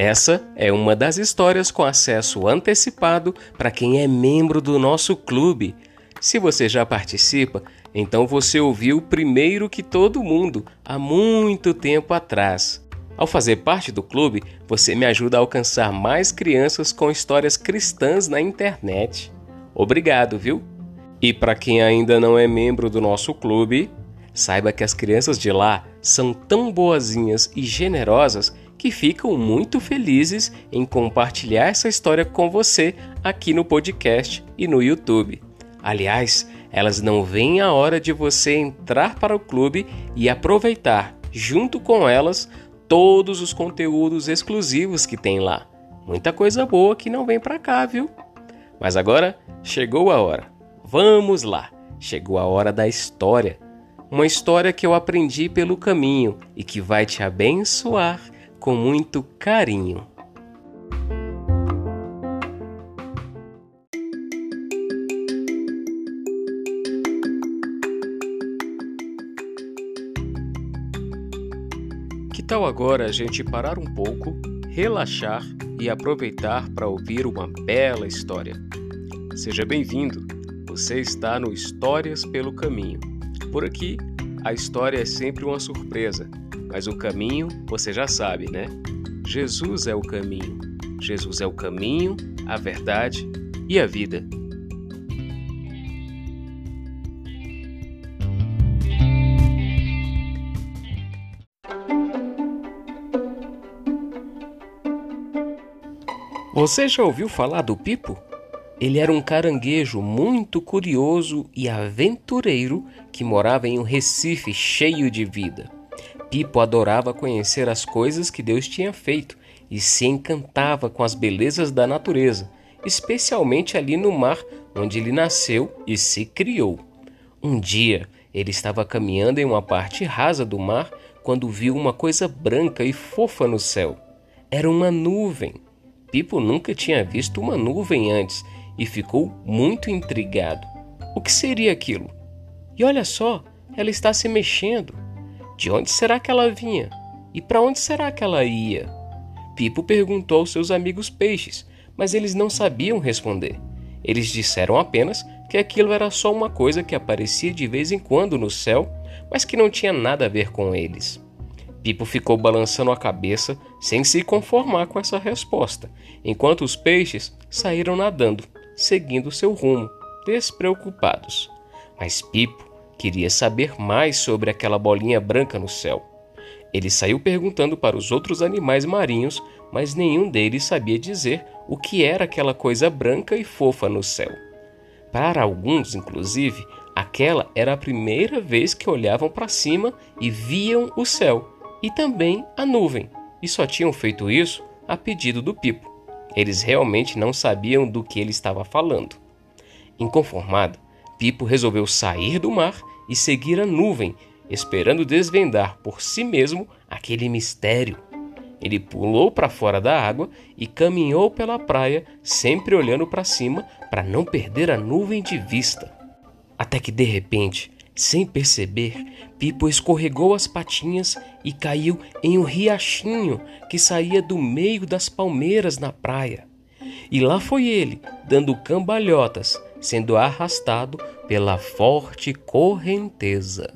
Essa é uma das histórias com acesso antecipado para quem é membro do nosso clube. Se você já participa, então você ouviu primeiro que todo mundo, há muito tempo atrás. Ao fazer parte do clube, você me ajuda a alcançar mais crianças com histórias cristãs na internet. Obrigado, viu? E para quem ainda não é membro do nosso clube, saiba que as crianças de lá são tão boazinhas e generosas que ficam muito felizes em compartilhar essa história com você aqui no podcast e no YouTube. Aliás, elas não veem a hora de você entrar para o clube e aproveitar, junto com elas, todos os conteúdos exclusivos que tem lá. Muita coisa boa que não vem para cá, viu? Mas agora chegou a hora. Vamos lá! Chegou a hora da história. Uma história que eu aprendi pelo caminho e que vai te abençoar com muito carinho. Que tal agora a gente parar um pouco, relaxar e aproveitar para ouvir uma bela história? Seja bem-vindo! Você está no Histórias pelo Caminho. Por aqui, a história é sempre uma surpresa mas o caminho, você já sabe, né? Jesus é o caminho. Jesus é o caminho, a verdade e a vida. Você já ouviu falar do Pipo? Ele era um caranguejo muito curioso e aventureiro que morava em um Recife cheio de vida. Pipo adorava conhecer as coisas que Deus tinha feito e se encantava com as belezas da natureza, especialmente ali no mar onde ele nasceu e se criou. Um dia, ele estava caminhando em uma parte rasa do mar quando viu uma coisa branca e fofa no céu. Era uma nuvem. Pipo nunca tinha visto uma nuvem antes e ficou muito intrigado. O que seria aquilo? E olha só, ela está se mexendo. De onde será que ela vinha? E para onde será que ela ia? Pipo perguntou aos seus amigos peixes, mas eles não sabiam responder. Eles disseram apenas que aquilo era só uma coisa que aparecia de vez em quando no céu, mas que não tinha nada a ver com eles. Pipo ficou balançando a cabeça sem se conformar com essa resposta, enquanto os peixes saíram nadando, seguindo seu rumo, despreocupados. Mas Pipo Queria saber mais sobre aquela bolinha branca no céu. Ele saiu perguntando para os outros animais marinhos, mas nenhum deles sabia dizer o que era aquela coisa branca e fofa no céu. Para alguns, inclusive, aquela era a primeira vez que olhavam para cima e viam o céu e também a nuvem, e só tinham feito isso a pedido do Pipo. Eles realmente não sabiam do que ele estava falando. Inconformado, Pipo resolveu sair do mar e seguir a nuvem, esperando desvendar por si mesmo aquele mistério. Ele pulou para fora da água e caminhou pela praia, sempre olhando para cima para não perder a nuvem de vista. Até que de repente, sem perceber, Pipo escorregou as patinhas e caiu em um riachinho que saía do meio das palmeiras na praia. E lá foi ele, dando cambalhotas, sendo arrastado pela forte correnteza.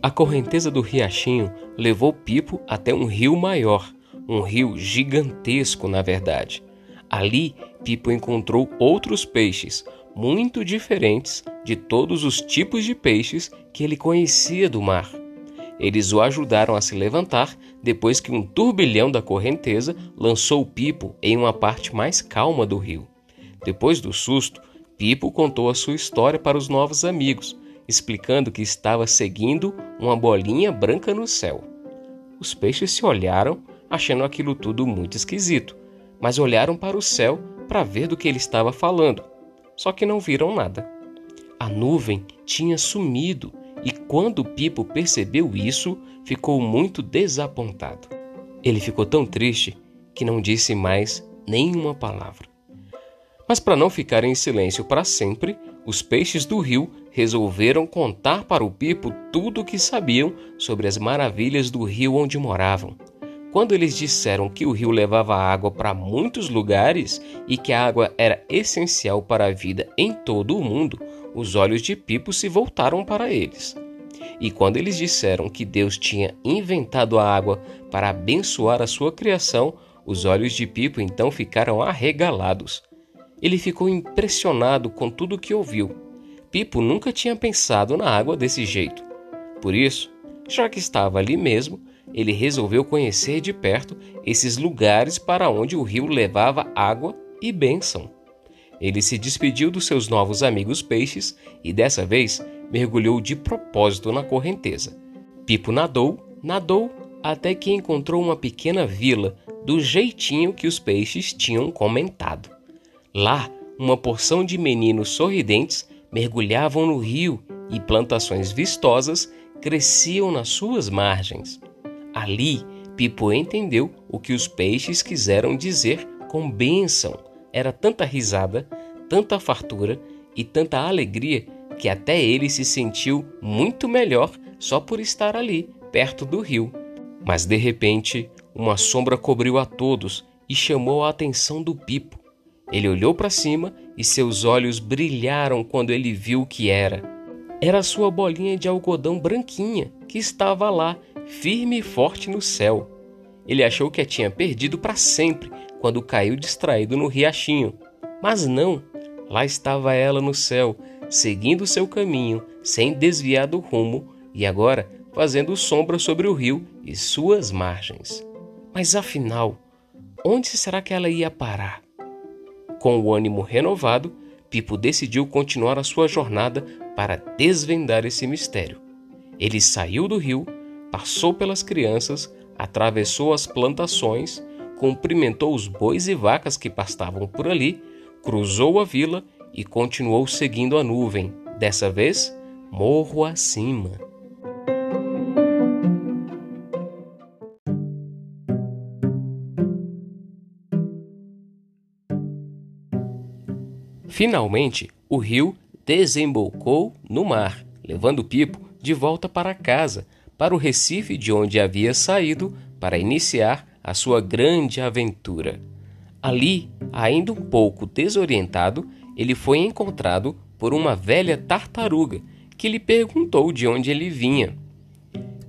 A correnteza do riachinho levou Pipo até um rio maior, um rio gigantesco, na verdade. Ali, Pipo encontrou outros peixes, muito diferentes de todos os tipos de peixes que ele conhecia do mar. Eles o ajudaram a se levantar depois que um turbilhão da correnteza lançou Pipo em uma parte mais calma do rio. Depois do susto, Pipo contou a sua história para os novos amigos, explicando que estava seguindo uma bolinha branca no céu. Os peixes se olharam, achando aquilo tudo muito esquisito, mas olharam para o céu para ver do que ele estava falando, só que não viram nada. A nuvem tinha sumido e quando Pipo percebeu isso, ficou muito desapontado. Ele ficou tão triste que não disse mais nenhuma palavra. Mas para não ficarem em silêncio para sempre, os peixes do rio resolveram contar para o Pipo tudo o que sabiam sobre as maravilhas do rio onde moravam. Quando eles disseram que o rio levava água para muitos lugares e que a água era essencial para a vida em todo o mundo, os olhos de Pipo se voltaram para eles. E quando eles disseram que Deus tinha inventado a água para abençoar a sua criação, os olhos de Pipo então ficaram arregalados. Ele ficou impressionado com tudo o que ouviu. Pipo nunca tinha pensado na água desse jeito. Por isso, já que estava ali mesmo, ele resolveu conhecer de perto esses lugares para onde o rio levava água e bênção. Ele se despediu dos seus novos amigos peixes e dessa vez mergulhou de propósito na correnteza. Pipo nadou, nadou, até que encontrou uma pequena vila do jeitinho que os peixes tinham comentado. Lá, uma porção de meninos sorridentes mergulhavam no rio e plantações vistosas cresciam nas suas margens. Ali, Pipo entendeu o que os peixes quiseram dizer com bênção. Era tanta risada, tanta fartura e tanta alegria que até ele se sentiu muito melhor só por estar ali, perto do rio. Mas de repente, uma sombra cobriu a todos e chamou a atenção do Pipo. Ele olhou para cima e seus olhos brilharam quando ele viu o que era. Era sua bolinha de algodão branquinha que estava lá firme e forte no céu. Ele achou que a tinha perdido para sempre quando caiu distraído no riachinho. Mas não, lá estava ela no céu, seguindo seu caminho, sem desviar do rumo, e agora fazendo sombra sobre o rio e suas margens. Mas afinal, onde será que ela ia parar? Com o ânimo renovado, Pipo decidiu continuar a sua jornada para desvendar esse mistério. Ele saiu do rio passou pelas crianças, atravessou as plantações, cumprimentou os bois e vacas que pastavam por ali, cruzou a vila e continuou seguindo a nuvem, dessa vez morro acima. Finalmente, o rio desembocou no mar, levando Pipo de volta para casa, para o Recife de onde havia saído para iniciar a sua grande aventura. Ali, ainda um pouco desorientado, ele foi encontrado por uma velha tartaruga que lhe perguntou de onde ele vinha.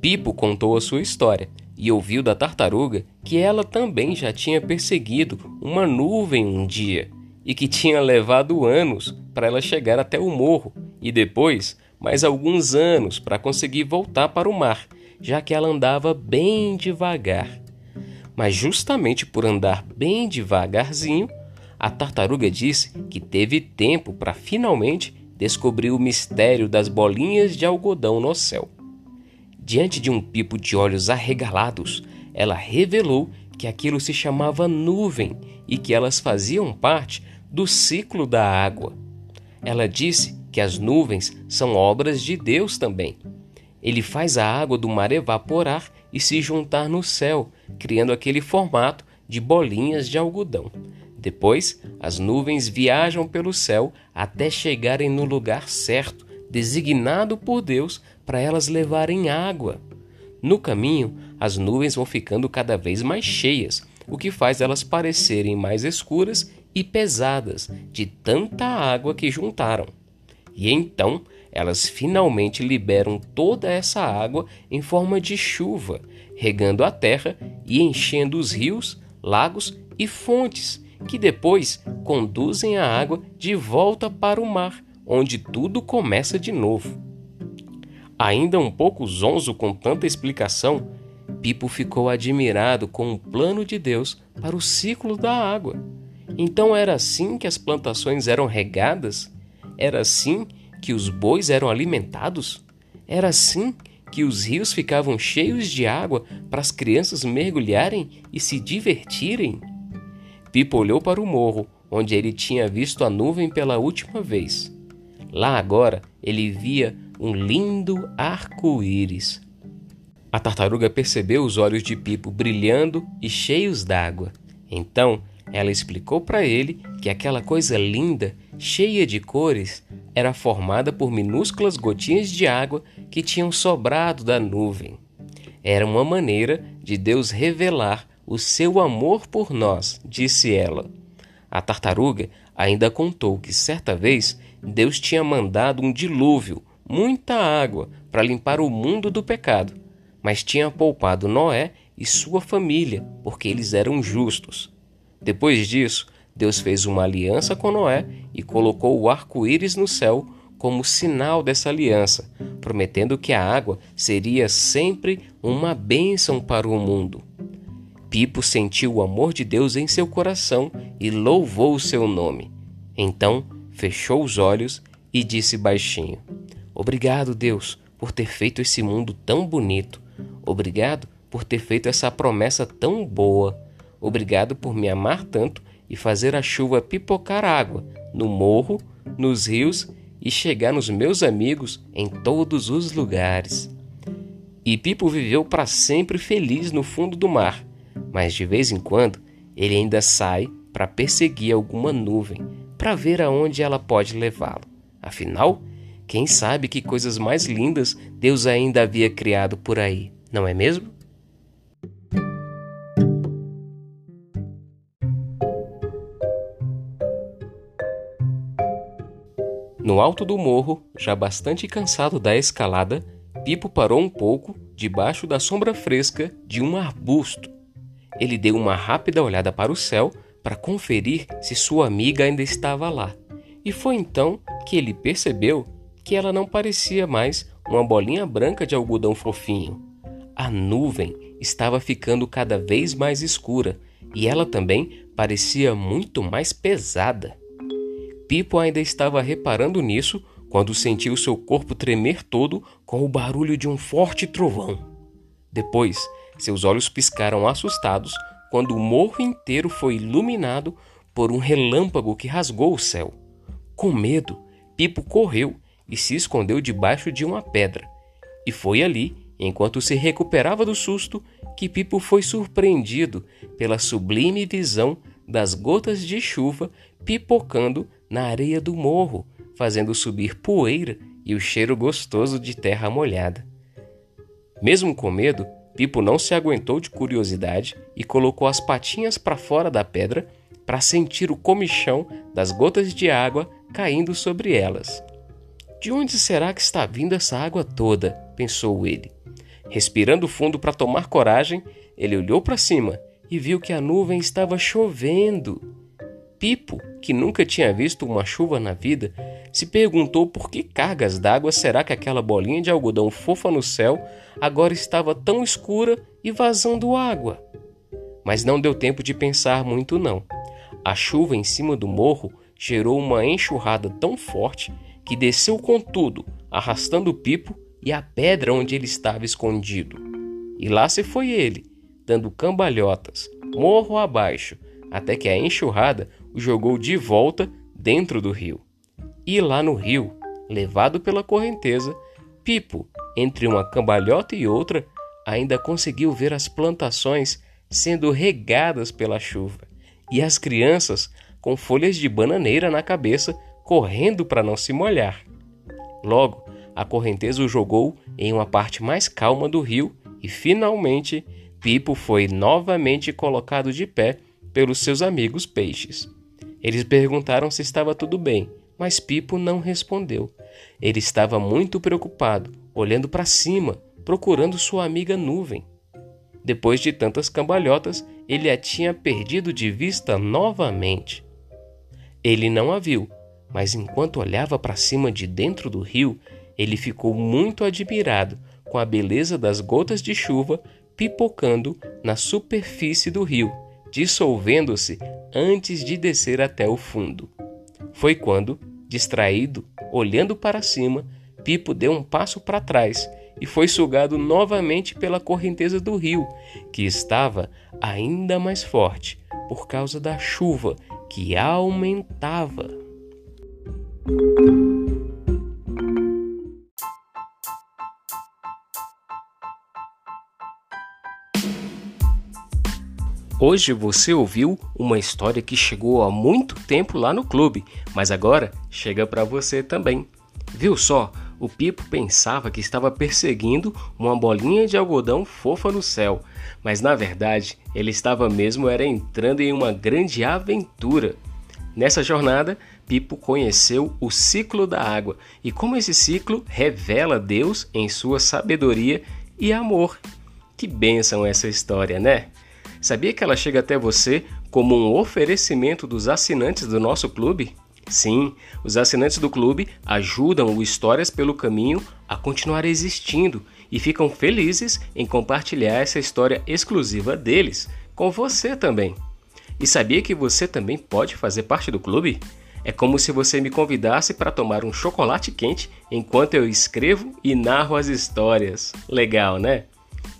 Pipo contou a sua história e ouviu da tartaruga que ela também já tinha perseguido uma nuvem um dia e que tinha levado anos para ela chegar até o morro e depois mais alguns anos para conseguir voltar para o mar, já que ela andava bem devagar. Mas justamente por andar bem devagarzinho, a tartaruga disse que teve tempo para finalmente descobrir o mistério das bolinhas de algodão no céu. Diante de um pipo de olhos arregalados, ela revelou que aquilo se chamava nuvem e que elas faziam parte do ciclo da água. Ela disse que as nuvens são obras de Deus também. Ele faz a água do mar evaporar e se juntar no céu, criando aquele formato de bolinhas de algodão. Depois, as nuvens viajam pelo céu até chegarem no lugar certo, designado por Deus para elas levarem água. No caminho, as nuvens vão ficando cada vez mais cheias, o que faz elas parecerem mais escuras e pesadas de tanta água que juntaram. E então elas finalmente liberam toda essa água em forma de chuva, regando a terra e enchendo os rios, lagos e fontes, que depois conduzem a água de volta para o mar, onde tudo começa de novo. Ainda um pouco zonzo com tanta explicação, Pipo ficou admirado com o plano de Deus para o ciclo da água. Então era assim que as plantações eram regadas? Era assim que os bois eram alimentados? Era assim que os rios ficavam cheios de água para as crianças mergulharem e se divertirem? Pipo olhou para o morro, onde ele tinha visto a nuvem pela última vez. Lá agora ele via um lindo arco-íris. A tartaruga percebeu os olhos de Pipo brilhando e cheios d'água. Então ela explicou para ele que aquela coisa linda, cheia de cores, era formada por minúsculas gotinhas de água que tinham sobrado da nuvem. Era uma maneira de Deus revelar o seu amor por nós, disse ela. A tartaruga ainda contou que certa vez Deus tinha mandado um dilúvio, muita água, para limpar o mundo do pecado, mas tinha poupado Noé e sua família, porque eles eram justos. Depois disso, Deus fez uma aliança com Noé e colocou o arco-íris no céu como sinal dessa aliança, prometendo que a água seria sempre uma bênção para o mundo. Pipo sentiu o amor de Deus em seu coração e louvou o seu nome. Então fechou os olhos e disse baixinho: Obrigado, Deus, por ter feito esse mundo tão bonito. Obrigado por ter feito essa promessa tão boa. Obrigado por me amar tanto e fazer a chuva pipocar água no morro, nos rios e chegar nos meus amigos em todos os lugares. E Pipo viveu para sempre feliz no fundo do mar, mas de vez em quando ele ainda sai para perseguir alguma nuvem, para ver aonde ela pode levá-lo. Afinal, quem sabe que coisas mais lindas Deus ainda havia criado por aí, não é mesmo? No alto do morro, já bastante cansado da escalada, Pipo parou um pouco debaixo da sombra fresca de um arbusto. Ele deu uma rápida olhada para o céu para conferir se sua amiga ainda estava lá. E foi então que ele percebeu que ela não parecia mais uma bolinha branca de algodão fofinho. A nuvem estava ficando cada vez mais escura e ela também parecia muito mais pesada. Pipo ainda estava reparando nisso quando sentiu seu corpo tremer todo com o barulho de um forte trovão. Depois, seus olhos piscaram assustados quando o morro inteiro foi iluminado por um relâmpago que rasgou o céu. Com medo, Pipo correu e se escondeu debaixo de uma pedra. E foi ali, enquanto se recuperava do susto, que Pipo foi surpreendido pela sublime visão das gotas de chuva pipocando na areia do morro, fazendo subir poeira e o cheiro gostoso de terra molhada. Mesmo com medo, Pipo não se aguentou de curiosidade e colocou as patinhas para fora da pedra para sentir o comichão das gotas de água caindo sobre elas. De onde será que está vindo essa água toda? pensou ele. Respirando fundo para tomar coragem, ele olhou para cima e viu que a nuvem estava chovendo. Pipo, que nunca tinha visto uma chuva na vida, se perguntou por que cargas d'água será que aquela bolinha de algodão fofa no céu agora estava tão escura e vazando água. Mas não deu tempo de pensar muito não. A chuva em cima do morro gerou uma enxurrada tão forte que desceu com tudo, arrastando o Pipo e a pedra onde ele estava escondido. E lá se foi ele, dando cambalhotas, morro abaixo, até que a enxurrada jogou de volta dentro do rio. E lá no rio, levado pela correnteza, Pipo, entre uma cambalhota e outra, ainda conseguiu ver as plantações sendo regadas pela chuva e as crianças com folhas de bananeira na cabeça correndo para não se molhar. Logo, a correnteza o jogou em uma parte mais calma do rio e finalmente Pipo foi novamente colocado de pé pelos seus amigos peixes. Eles perguntaram se estava tudo bem, mas Pipo não respondeu. Ele estava muito preocupado, olhando para cima, procurando sua amiga nuvem. Depois de tantas cambalhotas, ele a tinha perdido de vista novamente. Ele não a viu, mas enquanto olhava para cima de dentro do rio, ele ficou muito admirado com a beleza das gotas de chuva pipocando na superfície do rio dissolvendo-se antes de descer até o fundo. Foi quando, distraído, olhando para cima, Pipo deu um passo para trás e foi sugado novamente pela correnteza do rio, que estava ainda mais forte por causa da chuva que aumentava. Hoje você ouviu uma história que chegou há muito tempo lá no clube, mas agora chega para você também. Viu só? O Pipo pensava que estava perseguindo uma bolinha de algodão fofa no céu, mas na verdade ele estava mesmo era entrando em uma grande aventura. Nessa jornada, Pipo conheceu o ciclo da água e como esse ciclo revela Deus em sua sabedoria e amor. Que bênção essa história, né? Sabia que ela chega até você como um oferecimento dos assinantes do nosso clube? Sim, os assinantes do clube ajudam o Histórias pelo Caminho a continuar existindo e ficam felizes em compartilhar essa história exclusiva deles com você também. E sabia que você também pode fazer parte do clube? É como se você me convidasse para tomar um chocolate quente enquanto eu escrevo e narro as histórias. Legal, né?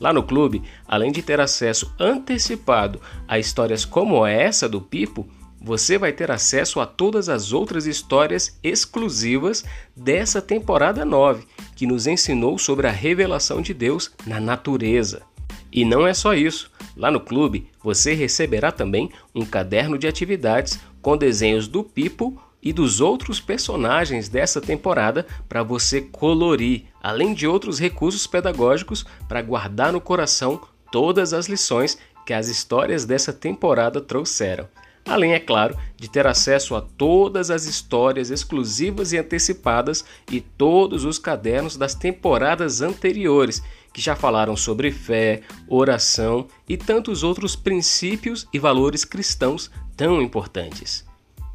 Lá no clube, além de ter acesso antecipado a histórias como essa do Pipo, você vai ter acesso a todas as outras histórias exclusivas dessa temporada 9, que nos ensinou sobre a revelação de Deus na natureza. E não é só isso. Lá no clube, você receberá também um caderno de atividades com desenhos do Pipo e dos outros personagens dessa temporada para você colorir, além de outros recursos pedagógicos para guardar no coração todas as lições que as histórias dessa temporada trouxeram. Além, é claro, de ter acesso a todas as histórias exclusivas e antecipadas e todos os cadernos das temporadas anteriores, que já falaram sobre fé, oração e tantos outros princípios e valores cristãos tão importantes.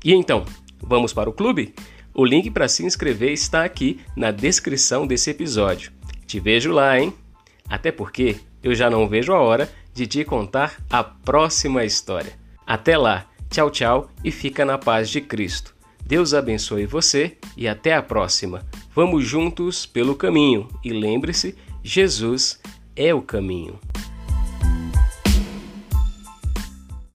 E então, Vamos para o clube? O link para se inscrever está aqui na descrição desse episódio. Te vejo lá, hein? Até porque eu já não vejo a hora de te contar a próxima história. Até lá, tchau, tchau e fica na paz de Cristo. Deus abençoe você e até a próxima. Vamos juntos pelo caminho e lembre-se: Jesus é o caminho.